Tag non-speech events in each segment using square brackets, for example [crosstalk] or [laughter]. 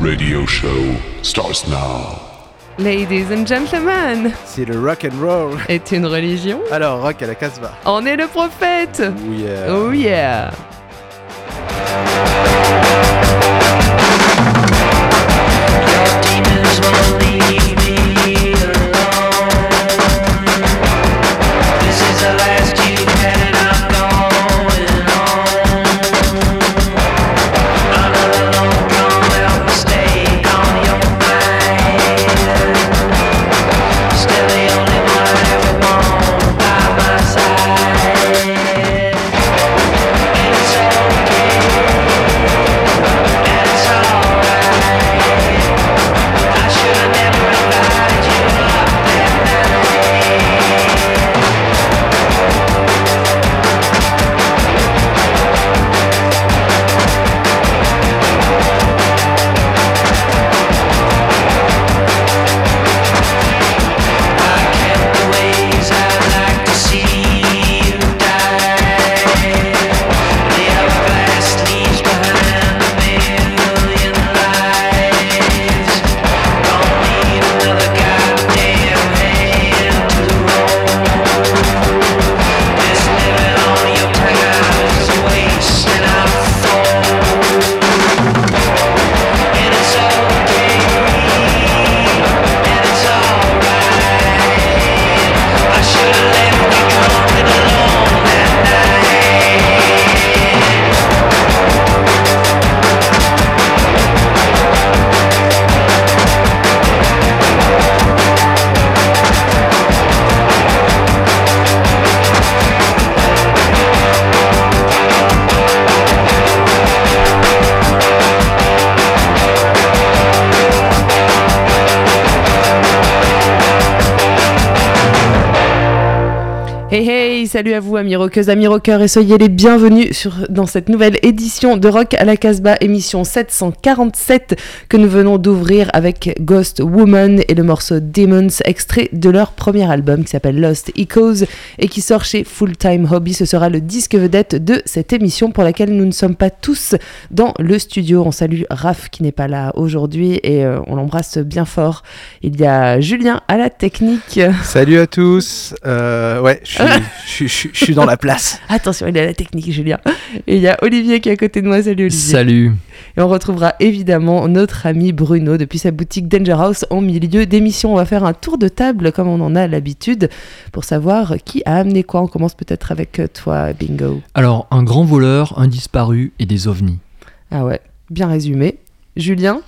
radio show starts now. Ladies and gentlemen, C'est le rock and roll. est une religion? Alors, rock à la Casbah. On est le prophète Oui. euh, Oh yeah salut à vous amis rockeuses, amis rockeurs et soyez les bienvenus sur, dans cette nouvelle édition de Rock à la Casbah, émission 747 que nous venons d'ouvrir avec Ghost Woman et le morceau Demons, extrait de leur premier album qui s'appelle Lost Echoes et qui sort chez Full Time Hobby. Ce sera le disque vedette de cette émission pour laquelle nous ne sommes pas tous dans le studio. On salue Raph qui n'est pas là aujourd'hui et euh, on l'embrasse bien fort. Il y a Julien à la technique. Salut à tous. Euh, ouais, je suis, [laughs] je suis- je suis- je suis dans la place. [laughs] Attention, il à la technique, Julien. Et il y a Olivier qui est à côté de moi. Salut Olivier. Salut. Et on retrouvera évidemment notre ami Bruno depuis sa boutique Danger House en milieu d'émission. On va faire un tour de table comme on en a l'habitude pour savoir qui a amené quoi. On commence peut-être avec euh, toi, Bingo. Alors, un grand voleur, un disparu et des ovnis. Ah ouais, bien résumé. Julien,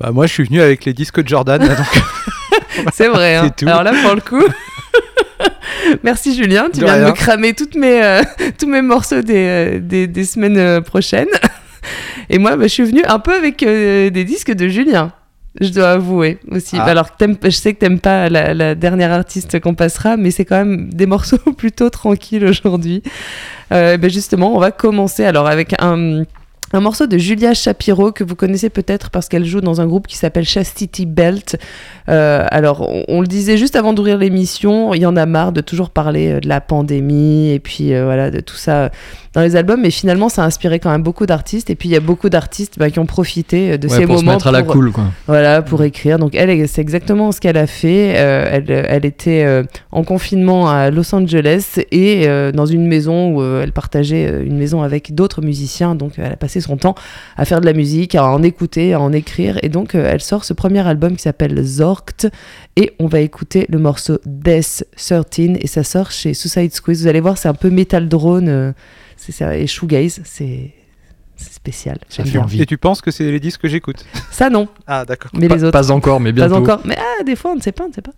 Bah, moi, je suis venu avec les disques de Jordan. [laughs] c'est vrai. [laughs] hein. C'est tout. Alors là, pour le coup. [laughs] Merci Julien, tu De viens de me cramer toutes mes, euh, [laughs] tous mes morceaux des, euh, des, des semaines euh, prochaines. [laughs] Et moi, bah, je suis venue un peu avec euh, des disques de Julien. Je dois avouer aussi. Ah. Alors, je sais que t'aimes pas la, la dernière artiste qu'on passera, mais c'est quand même des morceaux plutôt tranquilles aujourd'hui. Euh, ben justement, on va commencer alors avec un, un morceau de Julia Shapiro que vous connaissez peut-être parce qu'elle joue dans un groupe qui s'appelle Chastity Belt. Euh, alors, on, on le disait juste avant d'ouvrir l'émission, il y en a marre de toujours parler euh, de la pandémie et puis euh, voilà de tout ça dans les albums, mais finalement, ça a inspiré quand même beaucoup d'artistes. Et puis, il y a beaucoup d'artistes bah, qui ont profité de Ouais, ces pour se moments mettre à la pour- cool, quoi. voilà, pour écrire. Donc elle, c'est exactement ce qu'elle a fait. Euh, elle, elle était en confinement à Los Angeles et dans une maison où elle partageait une maison avec d'autres musiciens. Donc elle a passé son temps à faire de la musique, à en écouter, à en écrire. Et donc euh, elle sort ce premier album qui s'appelle Zorkt. Et on va écouter le morceau Death 13 et ça sort chez Suicide Squeeze. Vous allez voir, c'est un peu metal drone euh, c'est ça, et shoegaze. C'est c'est spécial. Ça fait envie. Et tu penses que c'est les disques que j'écoute? Ça non, Ah, d'accord. mais Pas, les autres. pas encore, mais bientôt. Pas encore. Mais ah, des fois, on ne sait pas, on ne sait pas.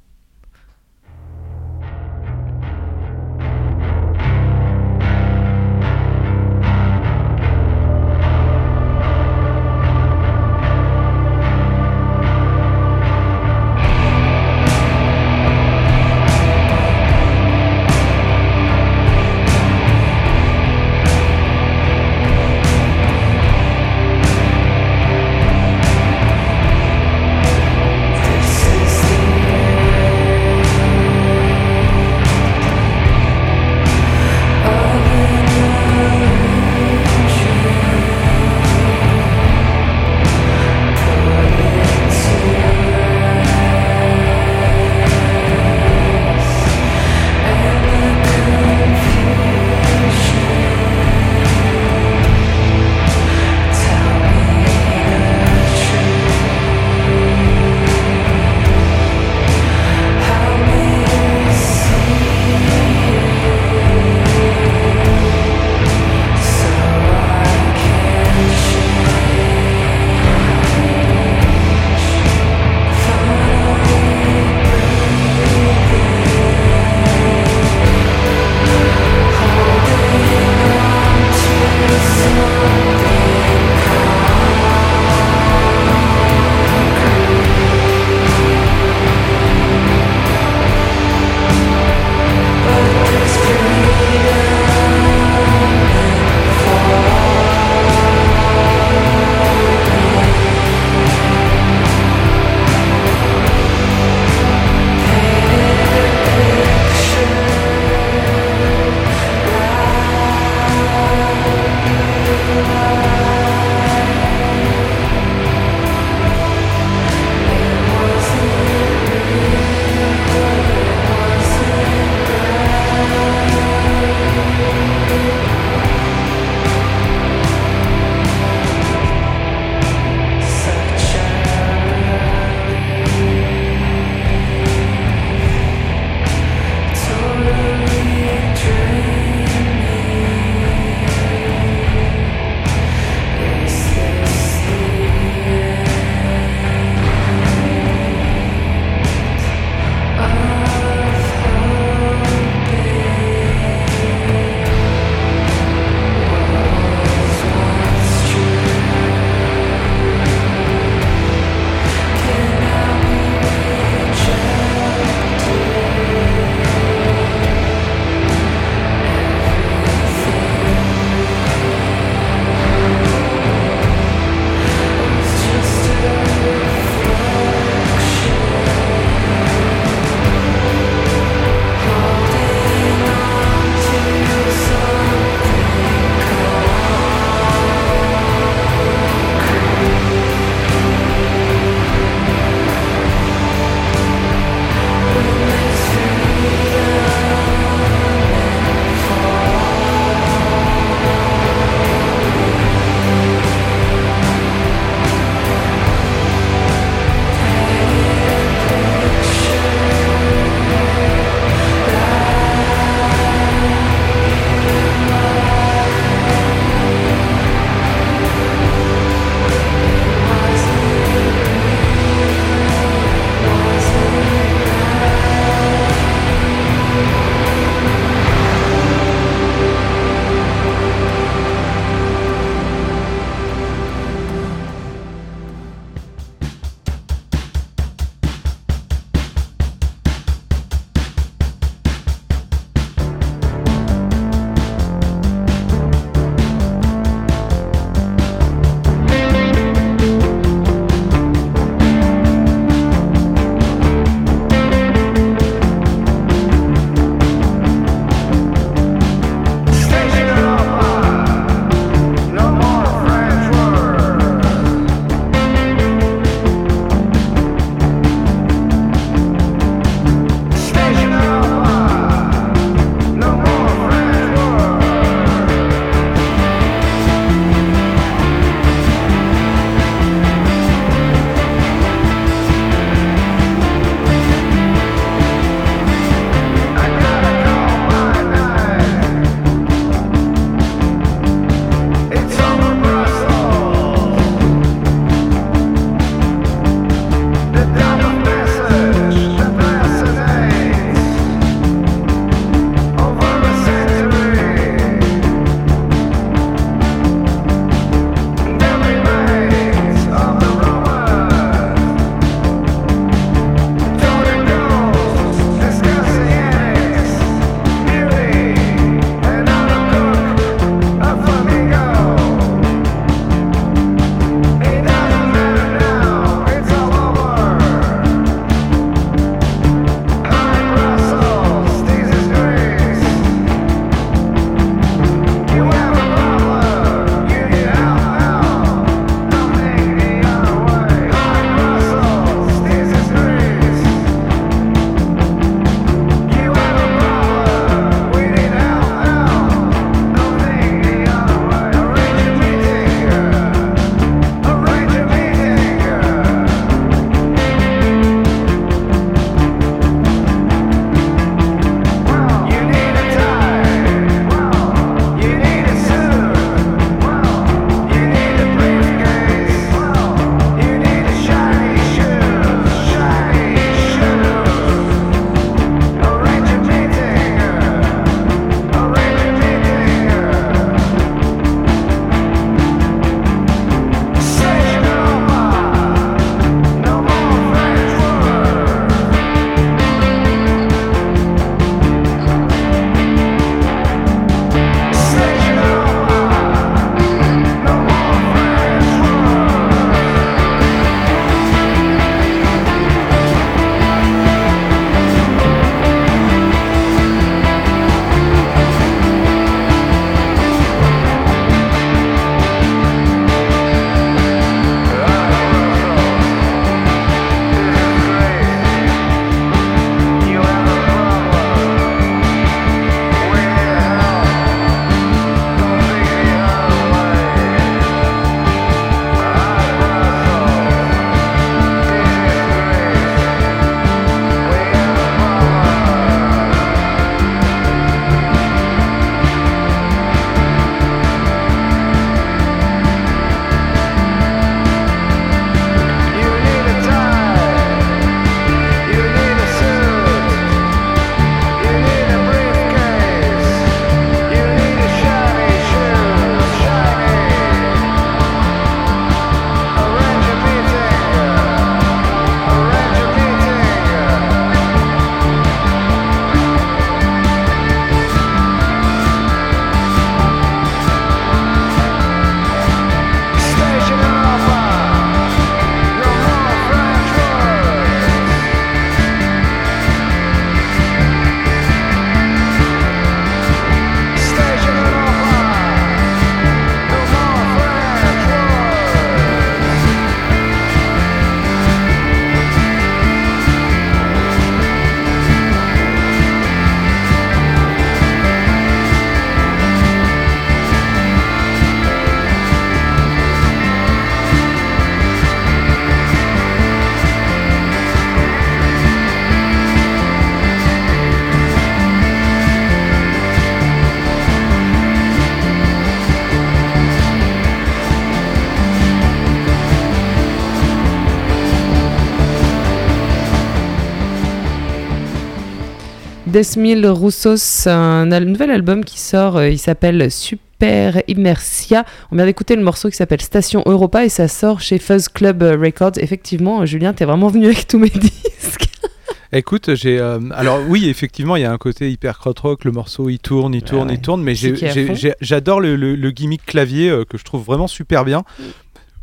Desmil Roussos, un nouvel album qui sort, euh, il s'appelle Super Immersia. On vient d'écouter le morceau qui s'appelle Station Europa et ça sort chez Fuzz Club Records. Effectivement, Julien, t'es vraiment venu avec tous mes [laughs] disques. Écoute, j'ai. euh, alors, oui, effectivement, il y a un côté hyper krautrock. Le morceau, il tourne, il tourne, ouais. il tourne. Mais j'adore le, le- le gimmick clavier euh, que je trouve vraiment super bien.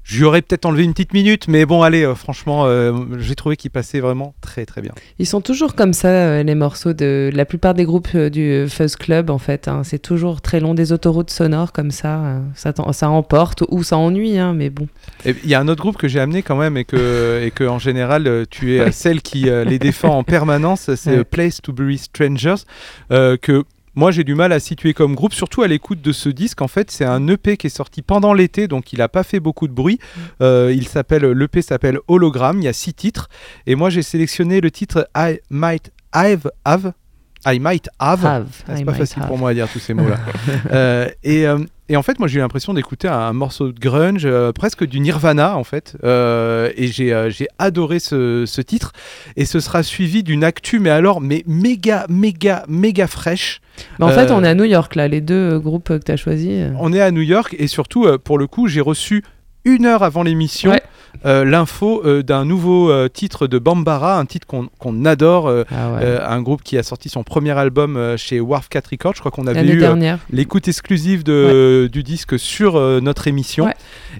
J'y aurais peut-être enlevé une petite minute, mais bon, allez, euh, franchement, euh, j'ai trouvé qu'il passait vraiment très très bien. Ils sont toujours comme ça, euh, les morceaux de la plupart des groupes du Fuzz Club, en fait. hein. C'est toujours très long, des autoroutes sonores comme ça. ça, ça emporte ou ça ennuie, hein, mais bon. Il y a un autre groupe que j'ai amené quand même et que, [laughs] et que en général, tu es celle qui les défend en permanence. C'est Ouais. Place to Bury Strangers, que moi j'ai du mal à situer comme groupe, surtout à l'écoute de ce disque. En fait, c'est un EP qui est sorti pendant l'été, donc il n'a pas fait beaucoup de bruit. Euh, il s'appelle, l'EP s'appelle Hologram. Il y a six titres, et moi j'ai sélectionné le titre I Might Have, have I Might Have. Have, Ah, c'est pas facile have. pour moi à dire tous ces mots-là. [laughs] Euh, et, euh, et en fait, moi, j'ai eu l'impression d'écouter un, un morceau de grunge, euh, presque du Nirvana, en fait. Euh, et j'ai euh, adoré ce, ce titre. Et ce sera suivi d'une actu, mais alors, mais méga, méga, méga fraîche. Mais en fait, Euh, on est à New York, là, les deux euh, groupes que tu as choisis. On est à New York et surtout, euh, pour le coup, j'ai reçu une heure avant l'émission Ouais. Euh, l'info euh, d'un nouveau euh, titre de Bambara, un titre qu'on adore. Ah ouais. un groupe qui a sorti son premier album chez Wharf 4 Records. Je crois qu'on avait eu l'écoute exclusive de, du disque sur notre émission. Ouais.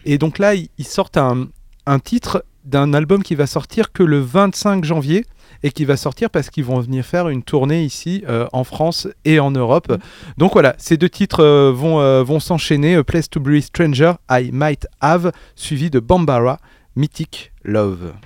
Et donc là, ils, sortent un, un titre d'un album qui va sortir que le 25 janvier et qui va sortir parce qu'ils vont venir faire une tournée ici euh, en France et en Europe. Mm. Donc voilà, ces deux titres euh, vont, euh, vont s'enchaîner. A Place to Breathe Stranger, I Might Have, suivi de Bambara, Mythic Love.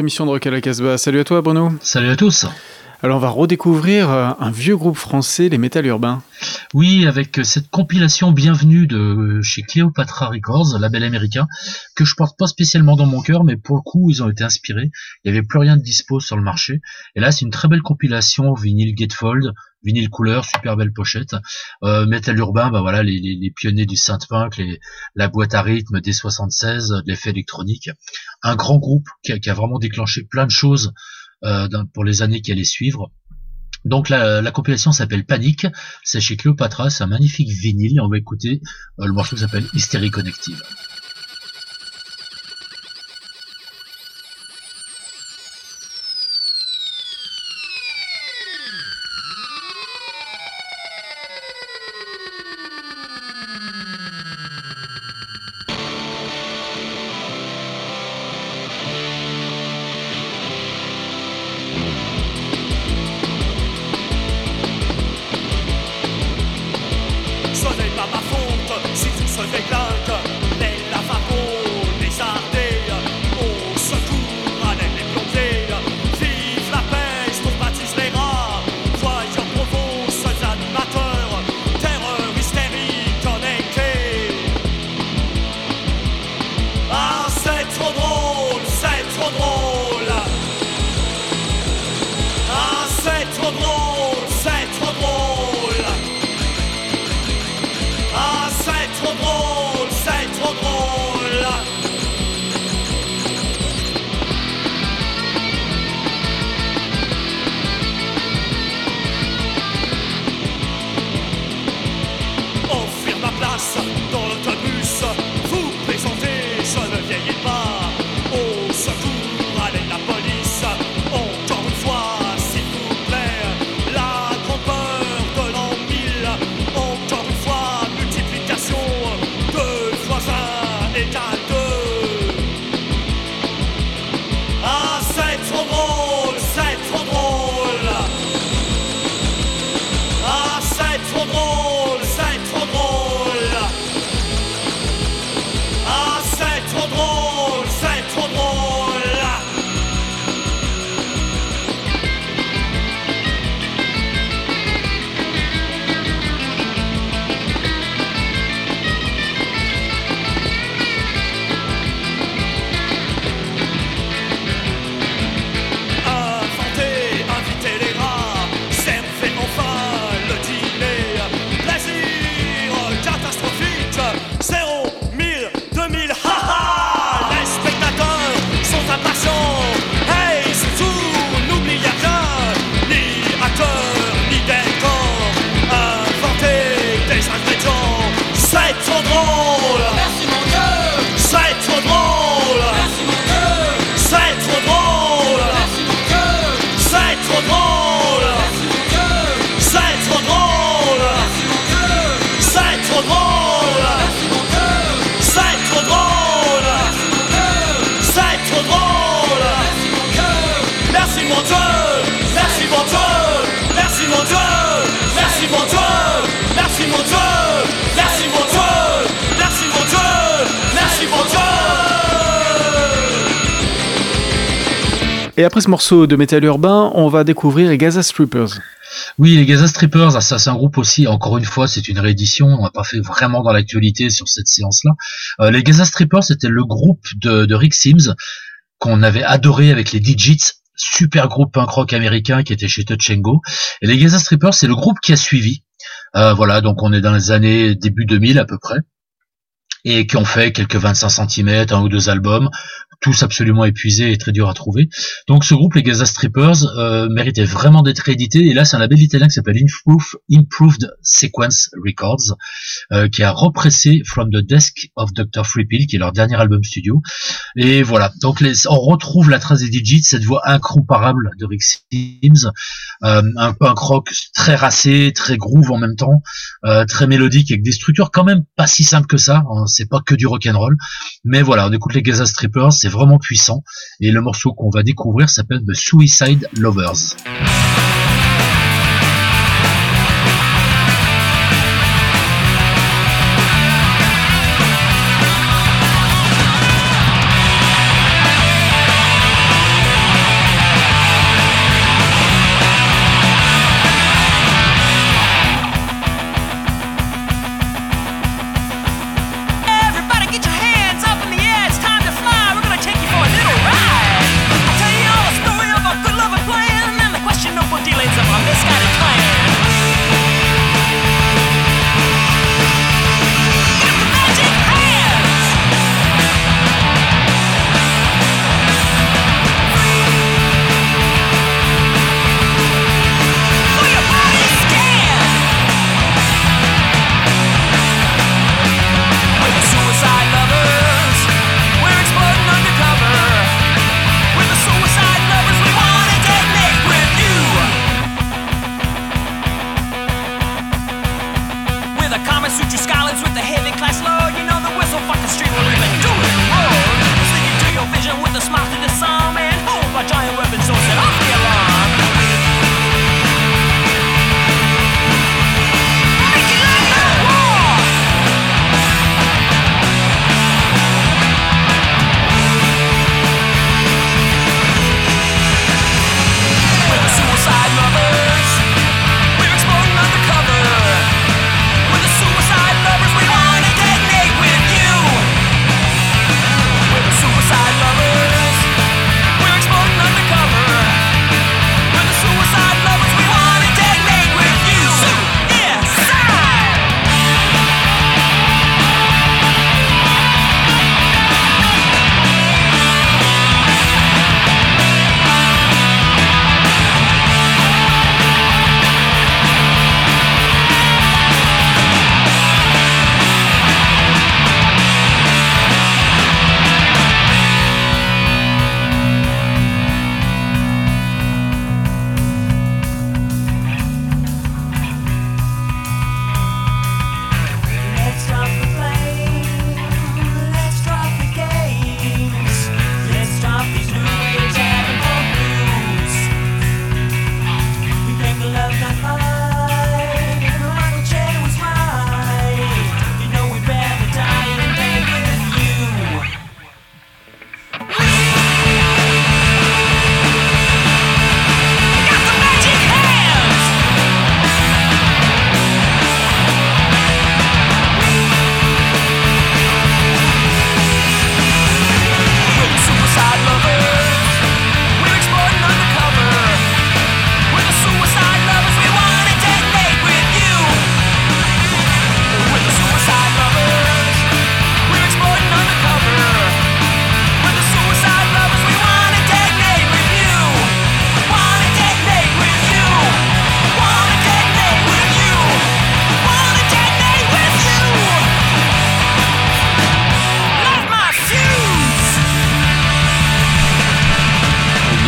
Émission de Rock à la Casbah. Salut à toi Bruno. Salut à tous. Alors on va redécouvrir euh, un vieux groupe français, les Métal Urbains. Oui, avec euh, cette compilation bienvenue de euh, chez Cleopatra Records, label américain, que je porte pas spécialement dans mon cœur, mais pour le coup, ils ont été inspirés. Il y avait plus rien de dispo sur le marché. Et là, c'est une très belle compilation, vinyle gatefold, vinyle couleur, super belle pochette. Euh, Metal urbain, bah voilà, les, les, les pionniers du synth-punk, les, la boîte à rythme des 76, de l'effet électronique. Un grand groupe qui a, qui a vraiment déclenché plein de choses dans- pour les années qui allaient suivre. Donc la, la compilation s'appelle Panique, c'est chez Cléopatra, c'est un magnifique vinyle on va écouter euh, le morceau s'appelle Hystérie Connective. Morceau de métal urbain, on va découvrir les Gaza Strippers. Oui, les Gaza Strippers, c'est un groupe aussi, encore une fois, c'est une réédition, on n'a pas fait vraiment dans l'actualité sur cette séance-là. Euh, les Gaza Strippers, c'était le groupe de, Rick Sims qu'on avait adoré avec les Digits, super groupe punk rock américain qui était chez Touch and Go. Et les Gaza Strippers, c'est le groupe qui a suivi. Euh, voilà, donc on est dans les années début 2000 à peu près. Et qui ont fait quelques 25 cm, un ou deux albums, tous absolument épuisés et très durs à trouver. Donc ce groupe, les Gaza Strippers, euh, méritait vraiment d'être réédité. Et là, c'est un label italien qui s'appelle Improve- Improved Sequence Records, euh, qui a repressé From the Desk of Dr. Freepill, qui est leur dernier album studio. Et voilà, donc les, on retrouve la trace des Digits, cette voix incomparable de Rick Sims, euh, un punk rock très racé, très groove en même temps, euh, très mélodique, avec des structures quand même pas si simples que ça. C'est pas que du rock and roll, mais voilà, on écoute les Gaza Strippers, c'est vraiment puissant. Et le morceau qu'on va découvrir s'appelle The Suicide Lovers.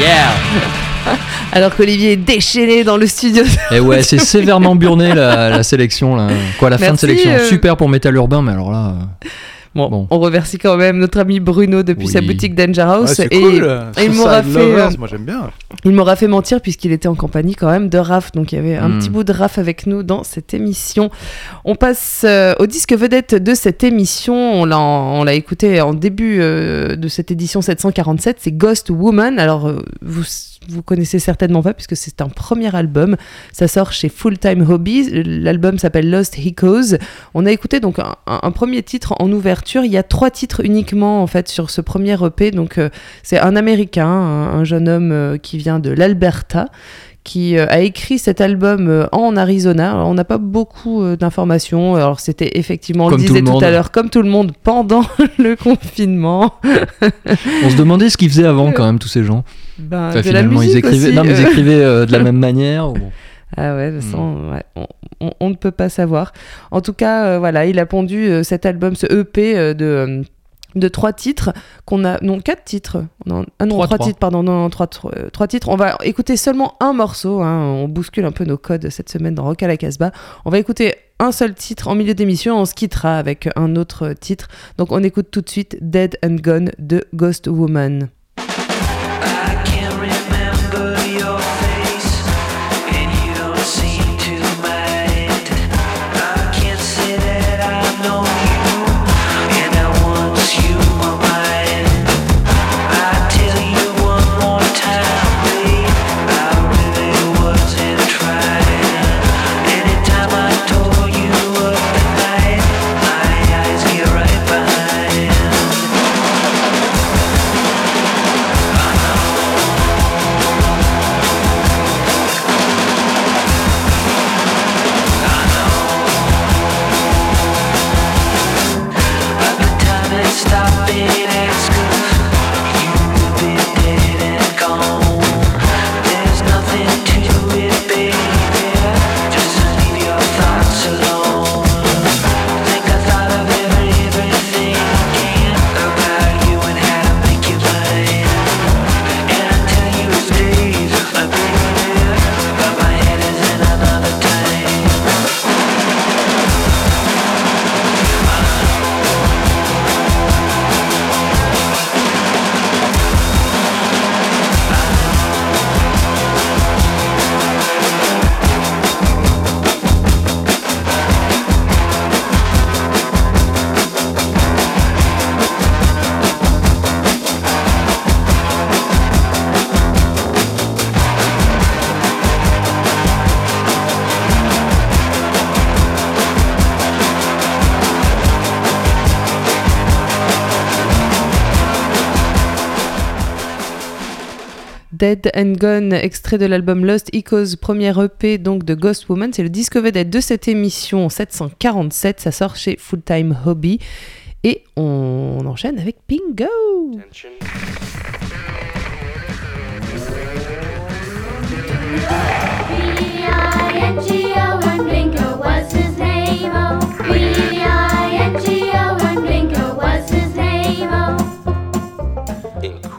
Yeah [laughs] Alors qu'Olivier est déchaîné dans le studio. Et ouais, c'est [laughs] sévèrement burné la, la sélection là. Quoi, la fin de sélection. euh. Super pour Metal Urbain, mais alors là. euh, Bon, Bon. on remercie quand même notre ami Bruno depuis sa boutique Danger House. Ouais, c'est et cool. et il m'aura fait, euh, moi j'aime bien. il m'aura fait mentir puisqu'il était en compagnie quand même de Raph. Donc il y avait un Hmm. petit bout de Raph avec nous dans cette émission. On passe euh, au disque vedette de cette émission. On l'a, on l'a écouté en début euh, de cette édition 747. C'est Ghost Woman. Alors euh, vous, vous connaissez certainement pas puisque c'est un premier album. Ça sort chez Full Time Hobbies. L'album s'appelle Lost Echoes. On a écouté donc un, premier titre en ouverture. Il y a trois titres uniquement en fait sur ce premier EP. Donc euh, c'est un Américain, un, un jeune homme euh, qui vient de l'Alberta, qui euh, a écrit cet album en Arizona. Alors, on n'a pas beaucoup d'informations. Alors c'était effectivement, on Comme le tout disait le tout, à l'heure, comme tout le monde pendant [laughs] le confinement. On se demandait ce qu'ils faisaient avant quand même tous ces gens. Ben, Enfin, de la finalement, ils musique écrivaient, aussi, non, mais ils euh. écrivaient euh, de la même manière. ou- [laughs] Ah ouais, ça, Hmm. on, ouais, on- on- on ne peut pas savoir. En tout cas, euh, voilà, il a pondu euh, cet album, ce EP de, de trois titres qu'on a, non quatre titres, non, ah non Trois, trois, trois. titres, pardon, non, non, trois, trois, trois titres. On va écouter seulement un morceau. hein, on bouscule un peu nos codes cette semaine dans Rock à la Casbah. On va écouter un seul titre en milieu d'émission. On se quittera avec un autre titre. Donc on écoute tout de suite Dead and Gone de Ghost Woman. Dead and Gone, extrait de l'album Lost Echoes, premier EP donc de Ghost Woman. C'est le disque vedette de cette émission 747. Ça sort chez Full Time Hobby. Et on enchaîne avec Bingo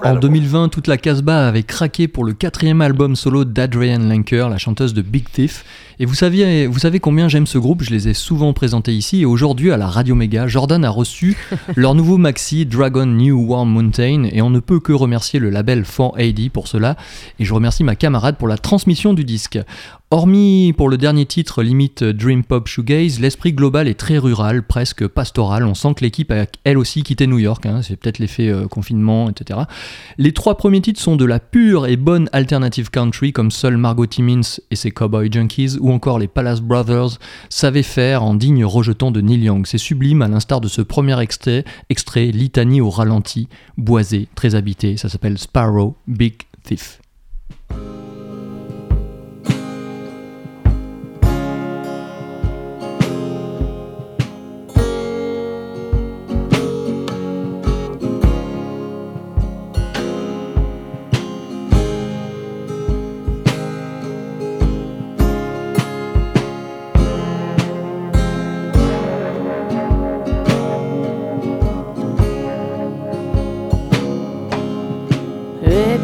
En 2020, toute la Casbah avait craqué pour le quatrième album solo d'Adrienne Lenker, la chanteuse de Big Thief. Et vous, saviez, vous savez combien j'aime ce groupe, je les ai souvent présentés ici. Et aujourd'hui, à la Radio Méga, Jordan a reçu [laughs] leur nouveau maxi Dragon New Warm Mountain. Et on ne peut que remercier le label 4AD pour cela. Et je remercie ma camarade pour la transmission du disque. Hormis pour le dernier titre, limite Dream Pop Shoegaze, l'esprit global est très rural, presque pastoral. On sent que l'équipe a elle aussi quitté New York, hein, c'est peut-être l'effet euh, confinement, etc. Les trois premiers titres sont de la pure et bonne alternative country, comme seul Margot Timmins et ses Cowboy Junkies, ou encore les Palace Brothers savaient faire en digne rejeton de Neil Young. C'est sublime à l'instar de ce premier extrait, extrait Litanie au ralenti, boisé, très habité. Ça s'appelle Sparrow Big Thief.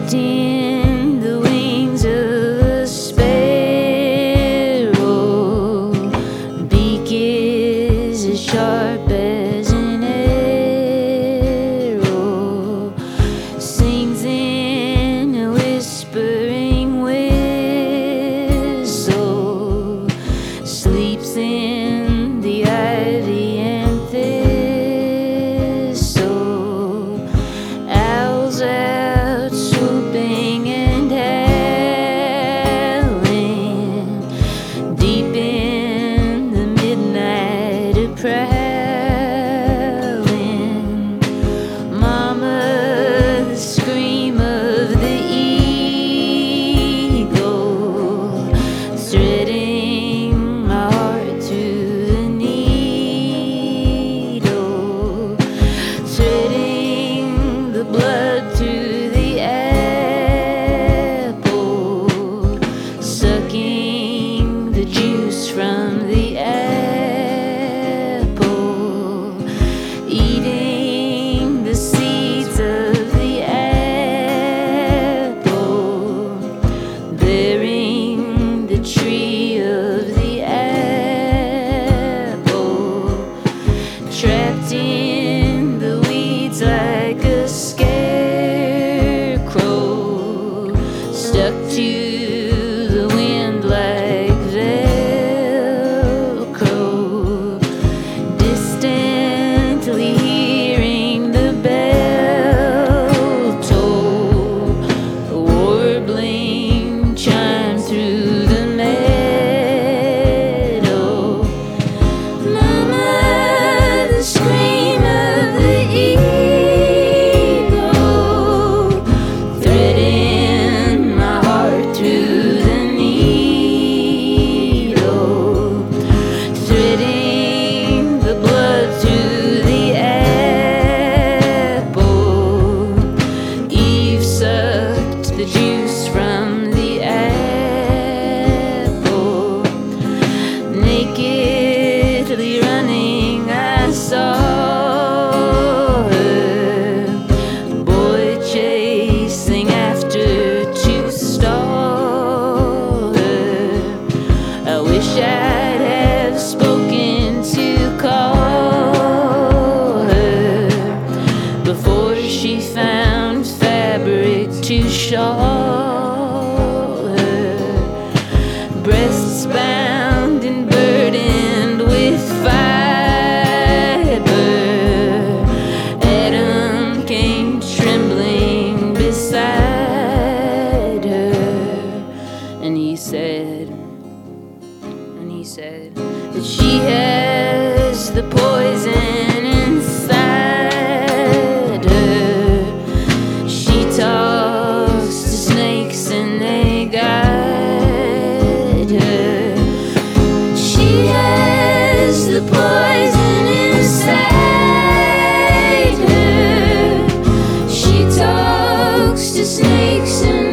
dim. ocean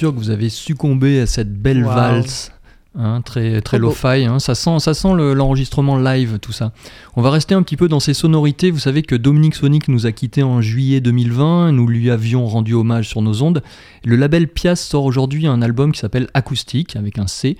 sûr que vous avez succombé à cette belle Wow. valse. hein, très très lo-fi, hein. ça sent, ça sent le- l'enregistrement live, tout ça. On va rester un petit peu dans ces sonorités. Vous savez que Dominique Sonic nous a quittés en juillet 2020, nous lui avions rendu hommage sur nos ondes. Le label Pias sort aujourd'hui un album qui s'appelle Acoustique, avec un C.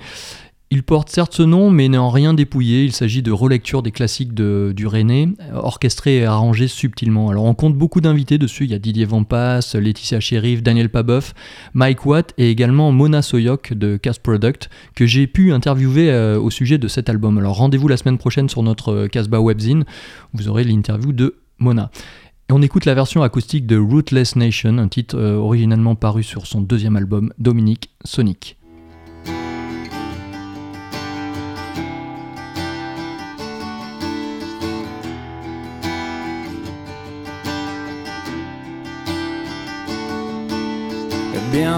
Il porte certes ce nom, mais n'est en rien dépouillé. Il s'agit de relecture des classiques du René, orchestrés et arrangés subtilement. Alors on compte beaucoup d'invités dessus. Il y a Didier Vampas, Laetitia Sheriff, Daniel Paboff, Mike Watt et également Mona Soyok de Cast Product que j'ai pu interviewer euh, au sujet de cet album. Alors rendez-vous la semaine prochaine sur notre euh, Casbah Webzine. Vous aurez l'interview de Mona. Et on écoute la version acoustique de Rootless Nation, un titre euh, originalement paru sur son deuxième album, Dominique Sonic.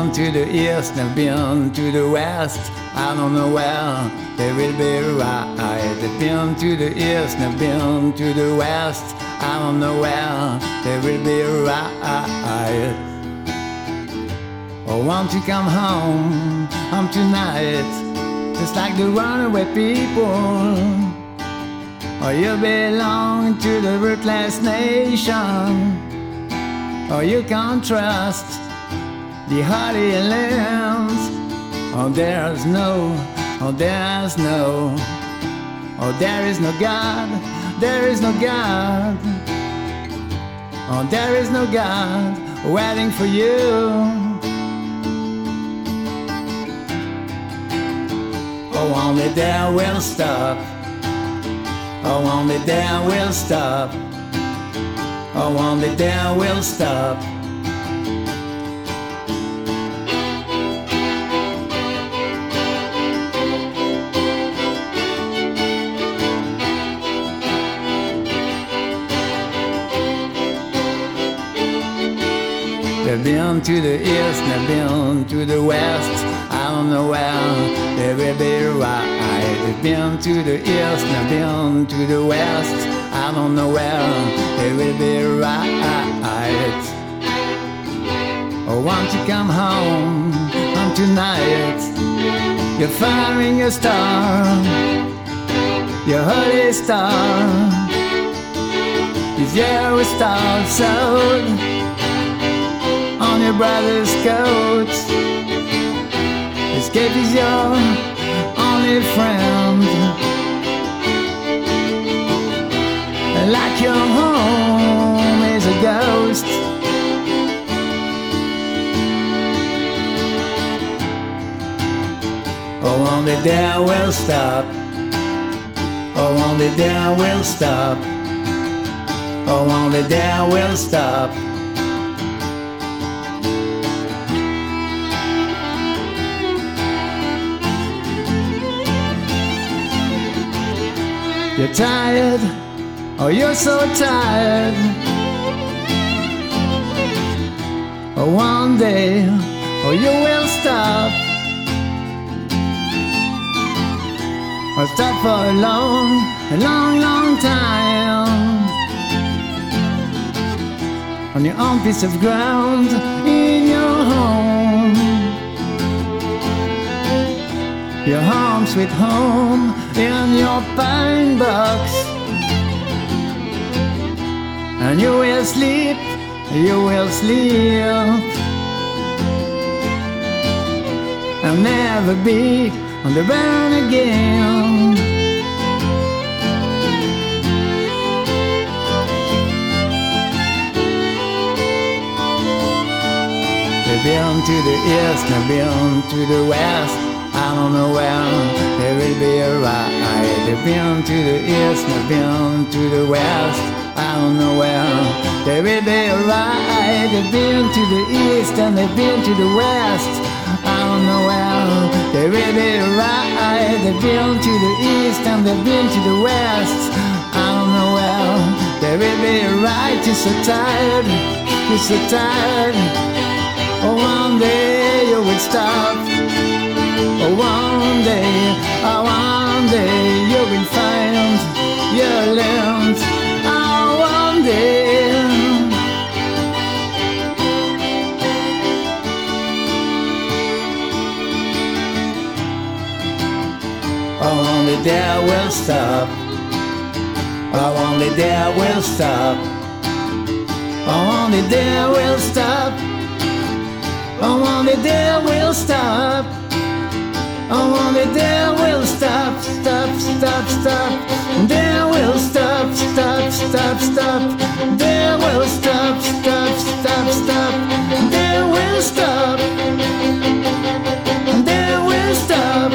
Been to the east, they've been to the west. I don't know where they will be right. They've been to the east, they've been to the west. I don't know where they will be right. Oh, won't you come home, home tonight? Just like the runaway people. Or you belong to the ruthless nation. Or you can't trust the Holy Lands. Oh, there's no, oh, there's no, Oh, there is no God, there is no God. Oh, there is no God waiting for you. Oh, only there will stop. Oh, only there will stop. Oh, only there will stop. They've been to the east, they've been to the west. I don't know where they will be right. They've been to the east, they've been to the west. I don't know where they will be right. Oh, won't you come home, home tonight? You're firing your star, your holy star. Is your star sewed? Your brother's coat. Escape is your only friend. Like your home is a ghost. Oh, only there will stop. Oh, only there will stop. Oh, only there will stop. You're tired, oh, you're so tired. Oh, one day, oh, you will stop. Or stop for a long, a long, long time. On your own piece of ground in your home. Your home, sweet home, in your pine box. And you will sleep, you will sleep. And never be on the burn again. Been to the east, they've been to the west. I don't know where will be a ride. They've been to the east, they've been to the west. I don't know where there will be a ride. They've been to the east and they've been to the west. I don't know where there will be a ride. They've been to the east and they've been to the west. I don't know where there will be a ride. You're so tired, you're so tired. Oh, one day you will stop. Oh, one day, oh, one day you will find your land. Oh, one day. Oh, only there will stop. Oh, only there will stop. Oh, only there will stop. Oh, only there will stop. Stop, stop, stop, stop. There will stop, stop, stop, stop. There will stop, stop, stop, stop. There will stop. There will stop.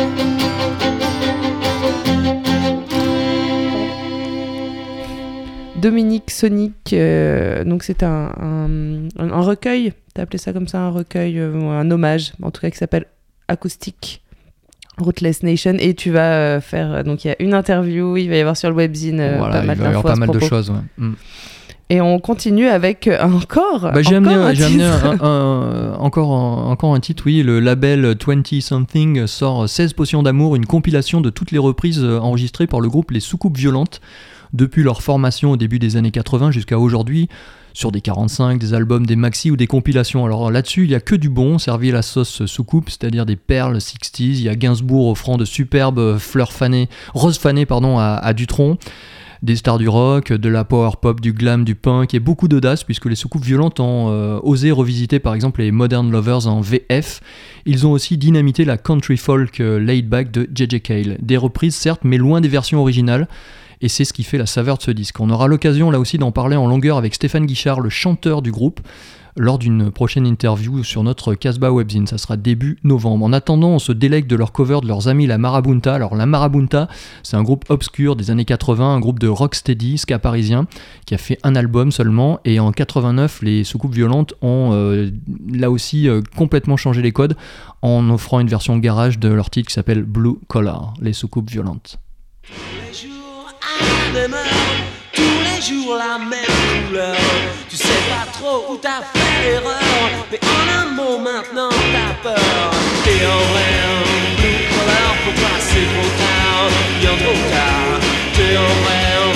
Dominique Sonic, euh, donc c'est un, recueil, t'as appelé ça comme ça, un recueil, euh, un hommage, en tout cas qui s'appelle Acoustique Rootless Nation, et tu vas euh, faire, euh, donc il y a une interview, il va y avoir sur le webzine euh, Voilà, pas mal il va y avoir d'infos pas mal de choses. ouais. Mm. Et on continue avec encore, Bah, j'ai encore amené, un j'ai amené titre. un- un- encore, un, encore un titre, oui. Le label 20 Something sort 16 potions d'amour, une compilation de toutes les reprises euh, enregistrées par le groupe Les Soucoupes Violentes depuis leur formation au début des années 80 jusqu'à aujourd'hui, sur des 45, des albums, des maxi ou des compilations. Alors là-dessus, il y a que du bon, servi à la sauce soucoupe, c'est-à-dire des perles 60s. Il y a Gainsbourg offrant de superbes fleurs fanées, roses fanées pardon, à, à Dutronc. Des stars du rock, de la power pop, du glam, du punk et beaucoup d'audace puisque les soucoupes violentes ont euh, osé revisiter par exemple les Modern Lovers en VF. Ils ont aussi dynamité la country folk euh, laid back de JJ Cale. Des reprises certes mais loin des versions originales. Et c'est ce qui fait la saveur de ce disque. On aura l'occasion là aussi d'en parler en longueur avec Stéphane Guichard, le chanteur du groupe, lors d'une prochaine interview sur notre Casbah Webzine. Ça sera début novembre. En attendant, on se délègue de leur cover de leurs amis la Marabunta. Alors la Marabunta, c'est un groupe obscur des années 80, un groupe de rocksteady, ska parisien, qui a fait un album seulement. Et en 89, les soucoupes violentes ont euh, là aussi euh, complètement changé les codes en offrant une version garage de leur titre qui s'appelle Blue Collar, les soucoupes violentes. heure, tous les jours la même couleur. Tu sais pas trop où t'as fait l'erreur, mais en un mot maintenant t'as peur. T'es en rêve, blue pour toi c'est trop tard, bien trop tard. T'es en rêve,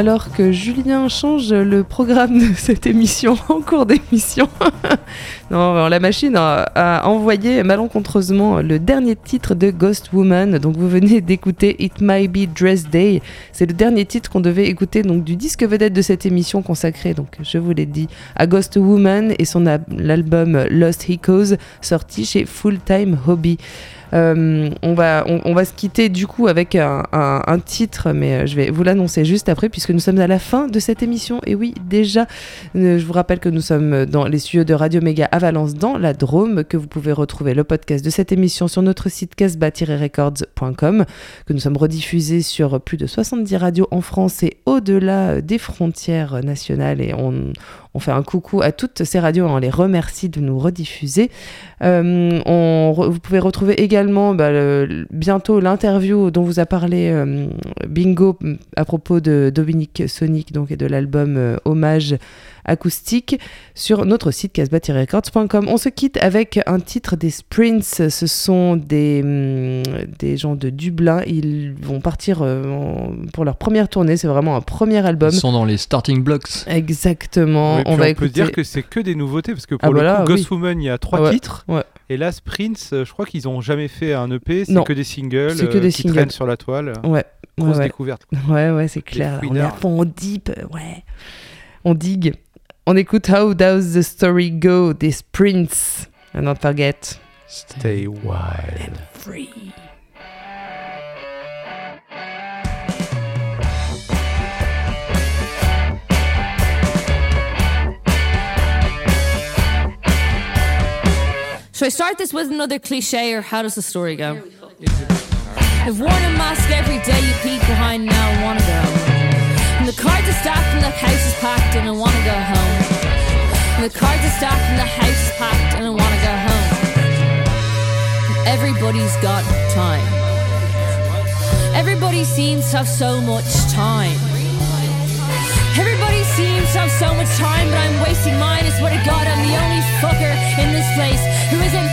alors que Julien change le programme de cette émission [laughs] en cours d'émission. [laughs] non, la machine a, envoyé malencontreusement le dernier titre de Ghost Woman. Donc vous venez d'écouter It Might Be Dress Day. C'est le dernier titre qu'on devait écouter donc du disque vedette de cette émission consacrée, donc je vous l'ai dit, à Ghost Woman et son l'album Lost Echoes sorti chez Full Time Hobby. Euh, on, va, on, va se quitter du coup avec un, titre, mais euh, je vais vous l'annoncer juste après, puisque nous sommes à la fin de cette émission. Et oui, déjà, euh, je vous rappelle que nous sommes dans les studios de Radio Méga à Valence, dans la Drôme, que vous pouvez retrouver le podcast de cette émission sur notre site casbah-records.com, que nous sommes rediffusés sur plus de 70 radios en France et au-delà des frontières nationales. Et on, on fait un coucou à toutes ces radios on les remercie de nous rediffuser. Euh, vous pouvez retrouver également bah, bientôt l'interview dont vous a parlé euh, Bingo m- à propos de Dominique Sonic et de l'album euh, Hommage acoustique sur notre site casbah-records.com. On se quitte avec un titre des Sprints. Ce sont des, hum, des gens de Dublin. Ils vont partir euh, en- pour leur première tournée. C'est vraiment un premier album. Ils sont dans les starting blocks. Exactement. Oui, on va peut écouter. dire que c'est que des nouveautés parce que Ah pour bah le là, coup, Ghost oui. Woman, il y a trois Ouais, titres. ouais. Et là, Sprints, euh, je crois qu'ils ont jamais fait un EP, c'est que des singles C'est que euh, des qui singles. traînent sur la toile. Ouais. Grosse ouais, ouais. découverte. Ouais, ouais, c'est clair. On est fouinards. à fond, on deep, ouais. On digue. On écoute How Does the Story Go des Prince. And not forget. Stay wild. And free. Should I start this with another cliche or how does the story go? I've worn a mask every day, you peek behind now and wanna go. The cards are stacked and the house is packed and I wanna go home. The cards are stacked and the house is packed and I wanna go home. Everybody's got time. Everybody seems to have so much time. Everybody seems to have so much time, but I'm wasting mine. I swear to God, I'm the only fucker in this place who isn't